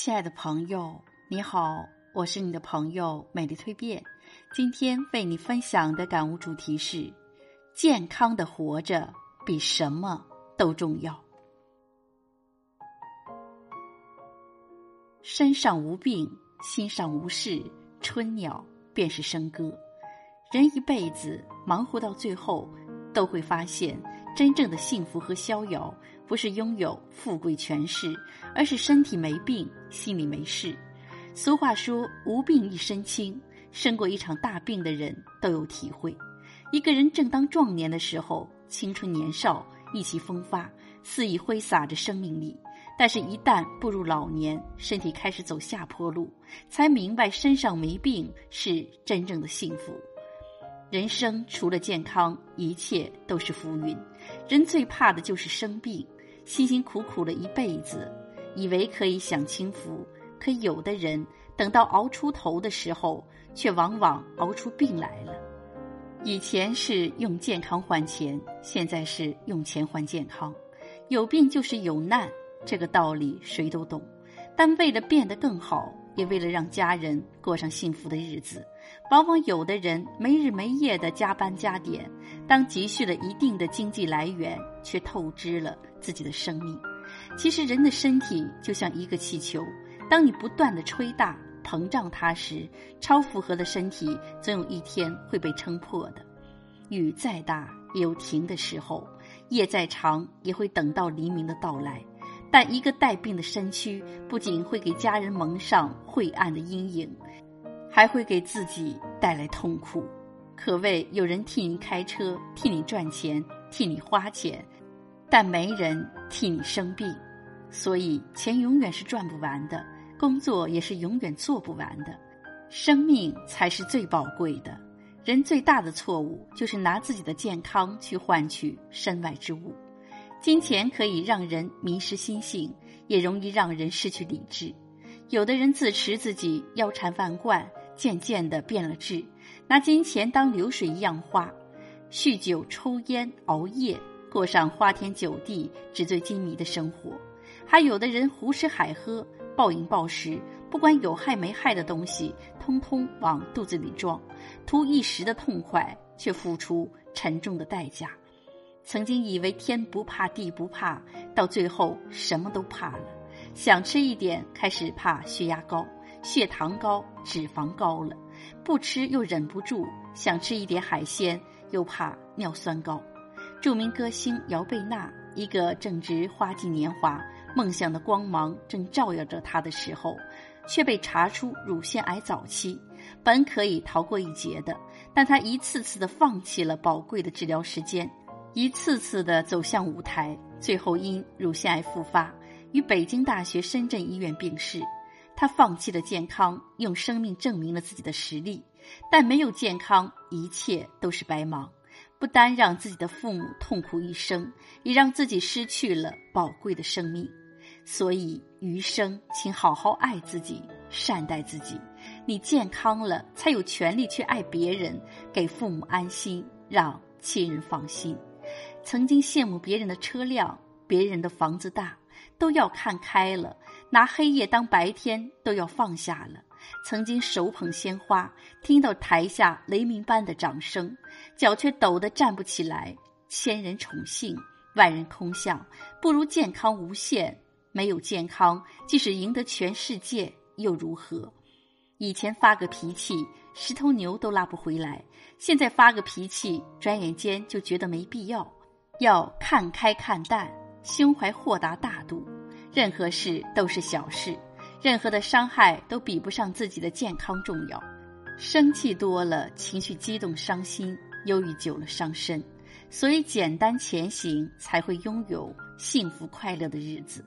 亲爱的朋友，你好，我是你的朋友美丽蜕变。今天为你分享的感悟主题是：健康的活着比什么都重要。身上无病，心上无事，春鸟便是笙歌。人一辈子忙活到最后，都会发现，真正的幸福和逍遥。不是拥有富贵权势，而是身体没病，心里没事。俗话说“无病一身轻”，生过一场大病的人都有体会。一个人正当壮年的时候，青春年少，意气风发，肆意挥洒着生命力；但是，一旦步入老年，身体开始走下坡路，才明白身上没病是真正的幸福。人生除了健康，一切都是浮云。人最怕的就是生病。辛辛苦苦了一辈子，以为可以享清福，可有的人等到熬出头的时候，却往往熬出病来了。以前是用健康换钱，现在是用钱换健康。有病就是有难，这个道理谁都懂。但为了变得更好，也为了让家人过上幸福的日子，往往有的人没日没夜的加班加点，当积蓄了一定的经济来源，却透支了。自己的生命，其实人的身体就像一个气球，当你不断的吹大、膨胀它时，超负荷的身体总有一天会被撑破的。雨再大也有停的时候，夜再长也会等到黎明的到来。但一个带病的身躯，不仅会给家人蒙上晦暗的阴影，还会给自己带来痛苦。可谓有人替你开车，替你赚钱，替你花钱。但没人替你生病，所以钱永远是赚不完的，工作也是永远做不完的，生命才是最宝贵的。人最大的错误就是拿自己的健康去换取身外之物。金钱可以让人迷失心性，也容易让人失去理智。有的人自持自己腰缠万贯，渐渐的变了质，拿金钱当流水一样花，酗酒、抽烟、熬夜。过上花天酒地、纸醉金迷的生活，还有的人胡吃海喝、暴饮暴食，不管有害没害的东西，通通往肚子里装，图一时的痛快，却付出沉重的代价。曾经以为天不怕地不怕，到最后什么都怕了。想吃一点，开始怕血压高、血糖高、脂肪高了；不吃又忍不住想吃一点海鲜，又怕尿酸高。著名歌星姚贝娜，一个正值花季年华、梦想的光芒正照耀着她的时候，却被查出乳腺癌早期。本可以逃过一劫的，但她一次次的放弃了宝贵的治疗时间，一次次的走向舞台，最后因乳腺癌复发，于北京大学深圳医院病逝。他放弃了健康，用生命证明了自己的实力，但没有健康，一切都是白忙。不单让自己的父母痛苦一生，也让自己失去了宝贵的生命。所以余生，请好好爱自己，善待自己。你健康了，才有权利去爱别人，给父母安心，让亲人放心。曾经羡慕别人的车辆，别人的房子大，都要看开了；拿黑夜当白天，都要放下了。曾经手捧鲜花，听到台下雷鸣般的掌声，脚却抖得站不起来。千人宠幸，万人空巷，不如健康无限。没有健康，即使赢得全世界又如何？以前发个脾气，十头牛都拉不回来；现在发个脾气，转眼间就觉得没必要。要看开看淡，胸怀豁达大度，任何事都是小事。任何的伤害都比不上自己的健康重要。生气多了，情绪激动、伤心、忧郁久了伤身。所以简单前行，才会拥有幸福快乐的日子。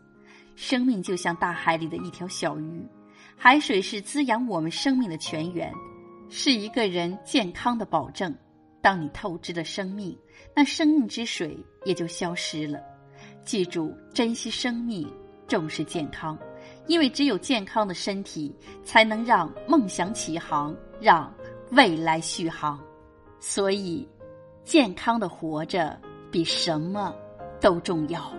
生命就像大海里的一条小鱼，海水是滋养我们生命的泉源，是一个人健康的保证。当你透支了生命，那生命之水也就消失了。记住，珍惜生命，重视健康。因为只有健康的身体，才能让梦想起航，让未来续航。所以，健康的活着比什么都重要。